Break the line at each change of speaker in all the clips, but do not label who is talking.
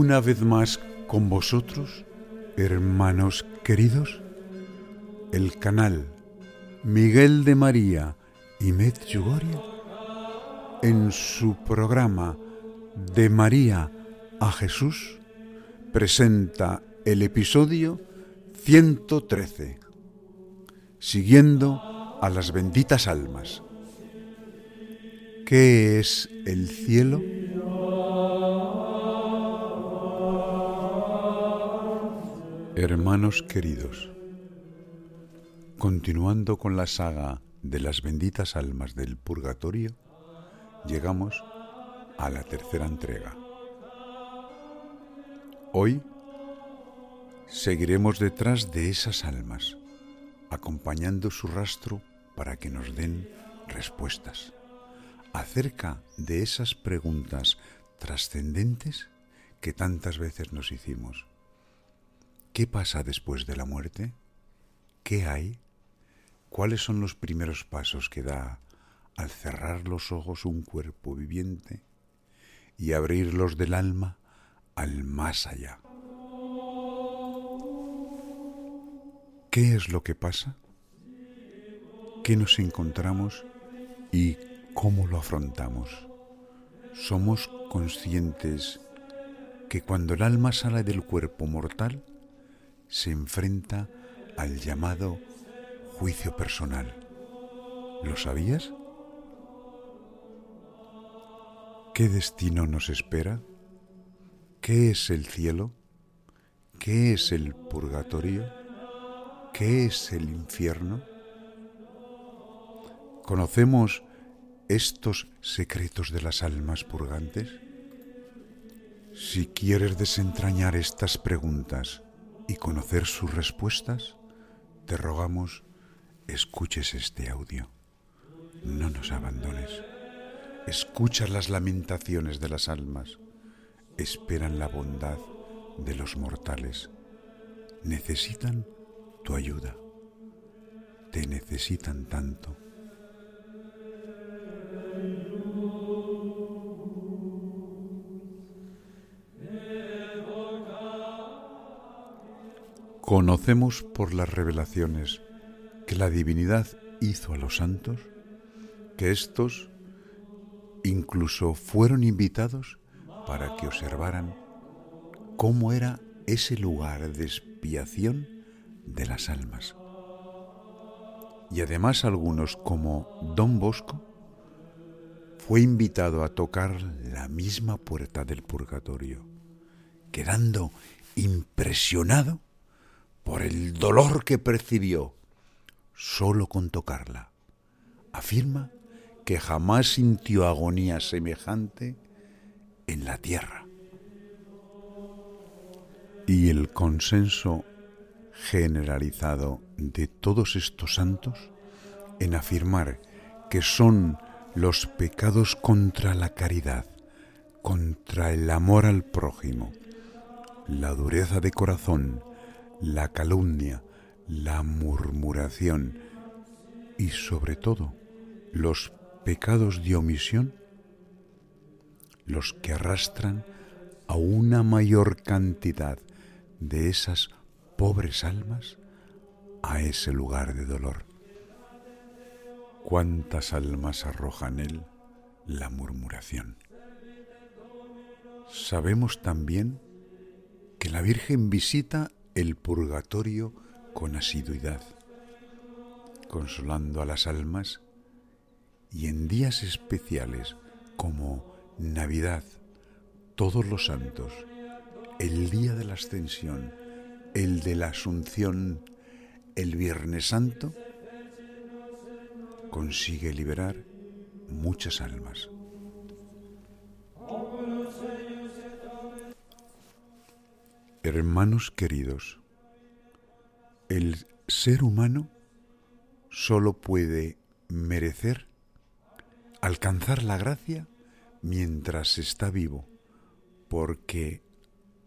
Una vez más con vosotros, hermanos queridos, el canal Miguel de María y Medjugorje en su programa De María a Jesús presenta el episodio 113, siguiendo a las benditas almas. ¿Qué es el cielo? Hermanos queridos, continuando con la saga de las benditas almas del purgatorio, llegamos a la tercera entrega. Hoy seguiremos detrás de esas almas, acompañando su rastro para que nos den respuestas acerca de esas preguntas trascendentes que tantas veces nos hicimos. ¿Qué pasa después de la muerte? ¿Qué hay? ¿Cuáles son los primeros pasos que da al cerrar los ojos un cuerpo viviente y abrirlos del alma al más allá? ¿Qué es lo que pasa? ¿Qué nos encontramos y cómo lo afrontamos? ¿Somos conscientes que cuando el alma sale del cuerpo mortal, se enfrenta al llamado juicio personal. ¿Lo sabías? ¿Qué destino nos espera? ¿Qué es el cielo? ¿Qué es el purgatorio? ¿Qué es el infierno? ¿Conocemos estos secretos de las almas purgantes? Si quieres desentrañar estas preguntas y conocer sus respuestas, te rogamos escuches este audio. No nos abandones. Escucha las lamentaciones de las almas. Esperan la bondad de los mortales. Necesitan tu ayuda. Te necesitan tanto. Conocemos por las revelaciones que la divinidad hizo a los santos, que éstos incluso fueron invitados para que observaran cómo era ese lugar de expiación de las almas. Y además algunos, como Don Bosco, fue invitado a tocar la misma puerta del purgatorio, quedando impresionado por el dolor que percibió solo con tocarla. Afirma que jamás sintió agonía semejante en la tierra. Y el consenso generalizado de todos estos santos en afirmar que son los pecados contra la caridad, contra el amor al prójimo, la dureza de corazón, la calumnia, la murmuración y sobre todo los pecados de omisión los que arrastran a una mayor cantidad de esas pobres almas a ese lugar de dolor. ¿Cuántas almas arrojan él la murmuración? Sabemos también que la Virgen visita el purgatorio con asiduidad, consolando a las almas y en días especiales como Navidad, todos los santos, el día de la ascensión, el de la asunción, el Viernes Santo, consigue liberar muchas almas. Hermanos queridos, el ser humano solo puede merecer alcanzar la gracia mientras está vivo, porque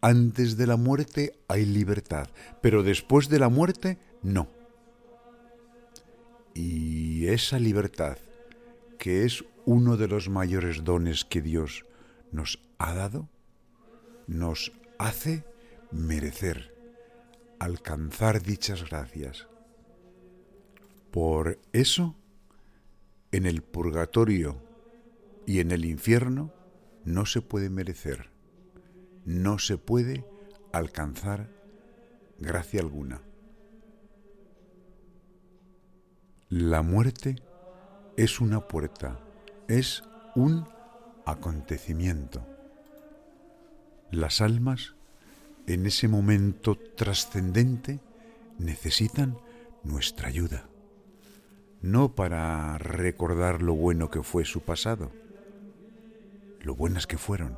antes de la muerte hay libertad, pero después de la muerte no. Y esa libertad, que es uno de los mayores dones que Dios nos ha dado, nos hace merecer, alcanzar dichas gracias. Por eso, en el purgatorio y en el infierno no se puede merecer, no se puede alcanzar gracia alguna. La muerte es una puerta, es un acontecimiento. Las almas en ese momento trascendente necesitan nuestra ayuda, no para recordar lo bueno que fue su pasado, lo buenas que fueron,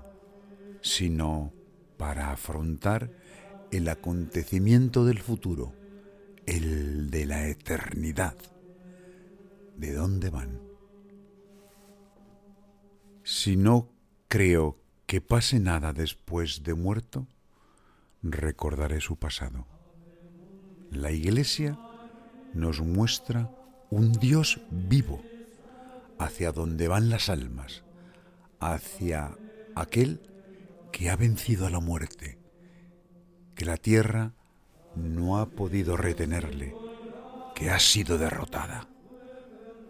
sino para afrontar el acontecimiento del futuro, el de la eternidad. ¿De dónde van? Si no creo que pase nada después de muerto, recordaré su pasado. La Iglesia nos muestra un Dios vivo, hacia donde van las almas, hacia aquel que ha vencido a la muerte, que la tierra no ha podido retenerle, que ha sido derrotada.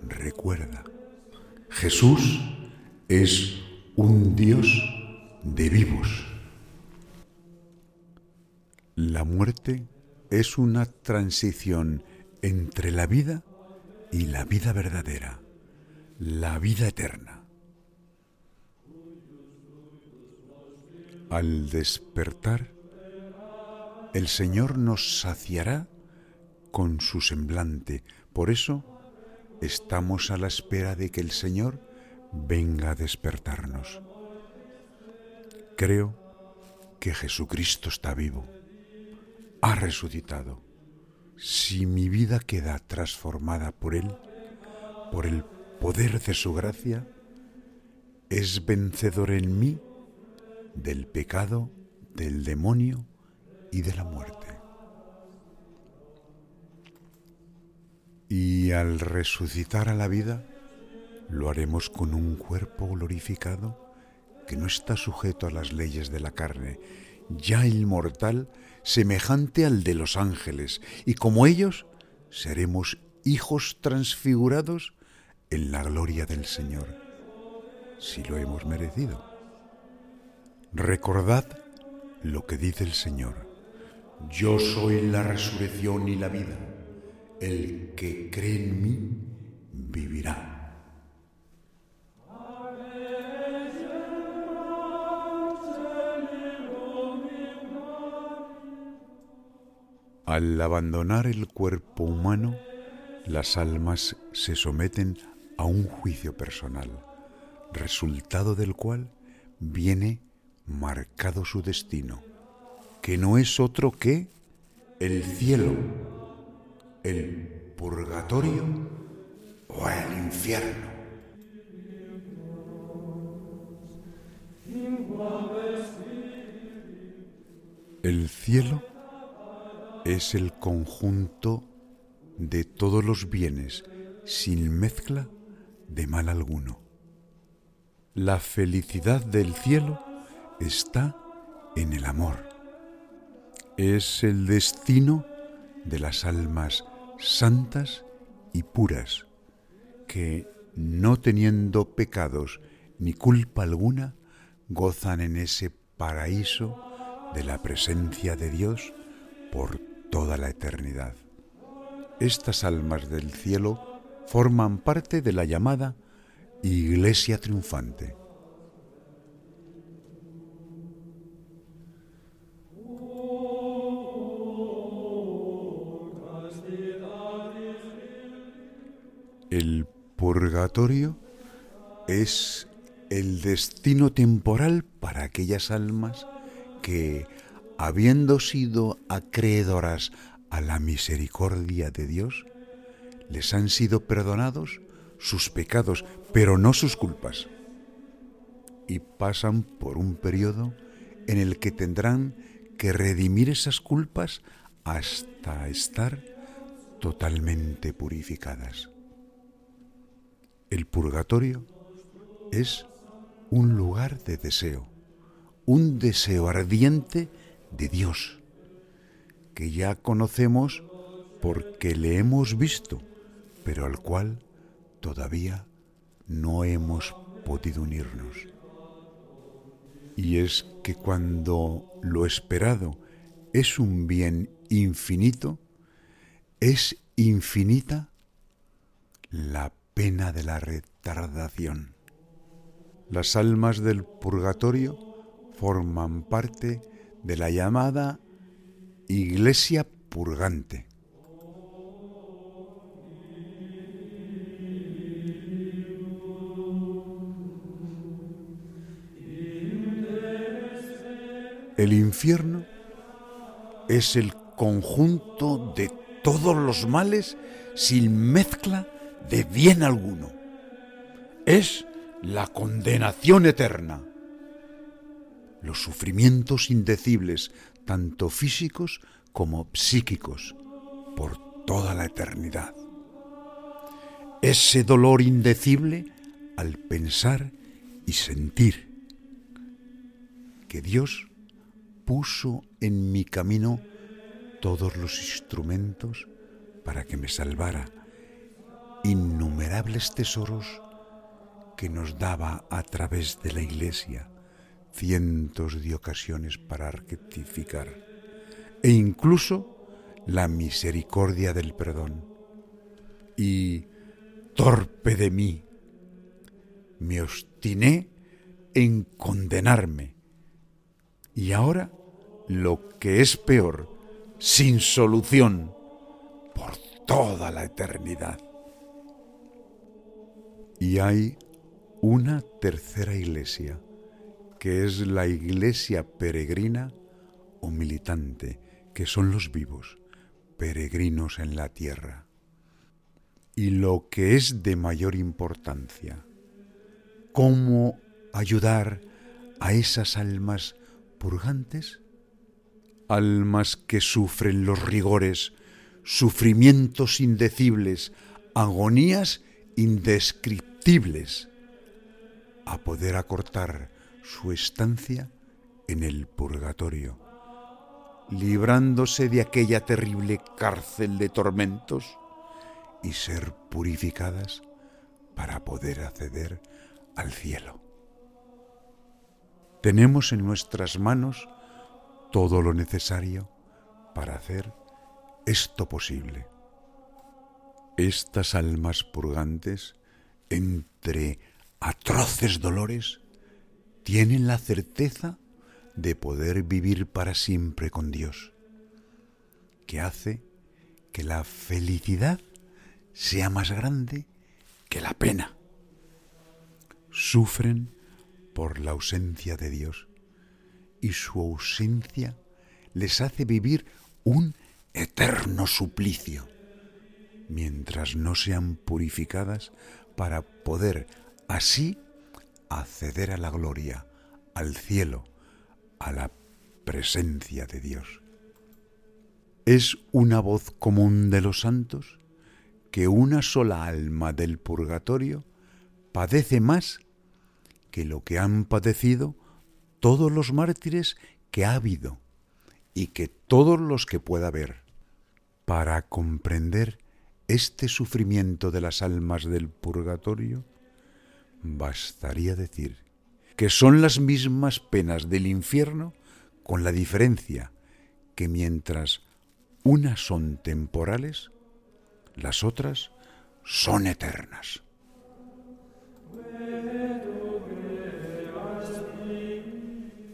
Recuerda, Jesús es un Dios de vivos. La muerte es una transición entre la vida y la vida verdadera, la vida eterna. Al despertar, el Señor nos saciará con su semblante. Por eso estamos a la espera de que el Señor venga a despertarnos. Creo que Jesucristo está vivo ha resucitado. Si mi vida queda transformada por Él, por el poder de su gracia, es vencedor en mí del pecado, del demonio y de la muerte. Y al resucitar a la vida, lo haremos con un cuerpo glorificado que no está sujeto a las leyes de la carne, ya inmortal, semejante al de los ángeles, y como ellos seremos hijos transfigurados en la gloria del Señor, si lo hemos merecido. Recordad lo que dice el Señor. Yo soy la resurrección y la vida. El que cree en mí vivirá Al abandonar el cuerpo humano, las almas se someten a un juicio personal, resultado del cual viene marcado su destino, que no es otro que el cielo, el purgatorio o el infierno. El cielo es el conjunto de todos los bienes sin mezcla de mal alguno. La felicidad del cielo está en el amor. Es el destino de las almas santas y puras que, no teniendo pecados ni culpa alguna, gozan en ese paraíso de la presencia de Dios por toda la eternidad. Estas almas del cielo forman parte de la llamada Iglesia Triunfante. El purgatorio es el destino temporal para aquellas almas que, habiendo sido acreedoras a la misericordia de Dios, les han sido perdonados sus pecados, pero no sus culpas. Y pasan por un periodo en el que tendrán que redimir esas culpas hasta estar totalmente purificadas. El purgatorio es un lugar de deseo, un deseo ardiente de Dios, que ya conocemos porque le hemos visto, pero al cual todavía no hemos podido unirnos. Y es que cuando lo esperado es un bien infinito, es infinita la pena de la retardación. Las almas del purgatorio forman parte de la llamada Iglesia Purgante. El infierno es el conjunto de todos los males sin mezcla de bien alguno. Es la condenación eterna. Los sufrimientos indecibles, tanto físicos como psíquicos, por toda la eternidad. Ese dolor indecible al pensar y sentir que Dios puso en mi camino todos los instrumentos para que me salvara innumerables tesoros que nos daba a través de la Iglesia cientos de ocasiones para rectificar e incluso la misericordia del perdón. Y, torpe de mí, me obstiné en condenarme. Y ahora, lo que es peor, sin solución, por toda la eternidad. Y hay una tercera iglesia, que es la iglesia peregrina o militante, que son los vivos, peregrinos en la tierra. Y lo que es de mayor importancia, cómo ayudar a esas almas purgantes, almas que sufren los rigores, sufrimientos indecibles, agonías indescriptibles, a poder acortar su estancia en el purgatorio, librándose de aquella terrible cárcel de tormentos y ser purificadas para poder acceder al cielo. Tenemos en nuestras manos todo lo necesario para hacer esto posible. Estas almas purgantes, entre atroces dolores, tienen la certeza de poder vivir para siempre con Dios, que hace que la felicidad sea más grande que la pena. Sufren por la ausencia de Dios y su ausencia les hace vivir un eterno suplicio, mientras no sean purificadas para poder así acceder a la gloria, al cielo, a la presencia de Dios. Es una voz común de los santos que una sola alma del purgatorio padece más que lo que han padecido todos los mártires que ha habido y que todos los que pueda haber, para comprender este sufrimiento de las almas del purgatorio, bastaría decir que son las mismas penas del infierno con la diferencia que mientras unas son temporales, las otras son eternas.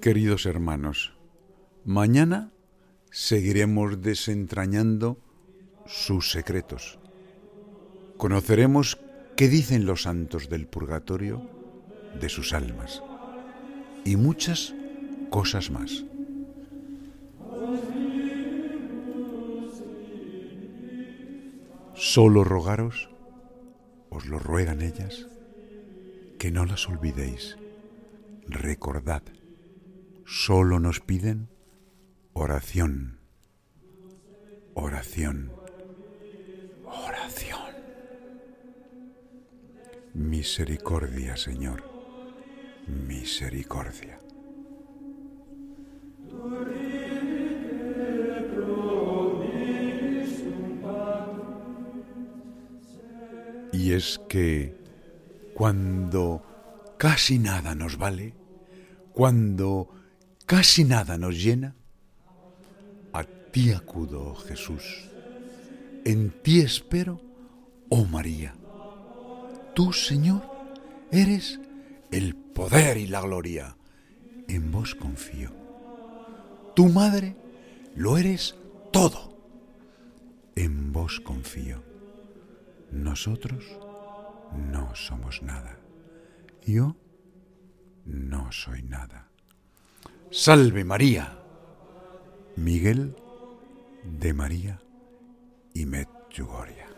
Queridos hermanos, mañana seguiremos desentrañando sus secretos. Conoceremos qué dicen los santos del purgatorio de sus almas y muchas cosas más. Solo rogaros, os lo ruegan ellas, que no las olvidéis. Recordad, solo nos piden oración, oración. Misericordia, Señor, misericordia. Y es que cuando casi nada nos vale, cuando casi nada nos llena, a ti acudo, Jesús. En ti espero, oh María. Tú, Señor, eres el poder y la gloria. En vos confío. Tu madre lo eres todo. En vos confío. Nosotros no somos nada. Yo no soy nada. Salve María. Miguel de María y Medjugorje.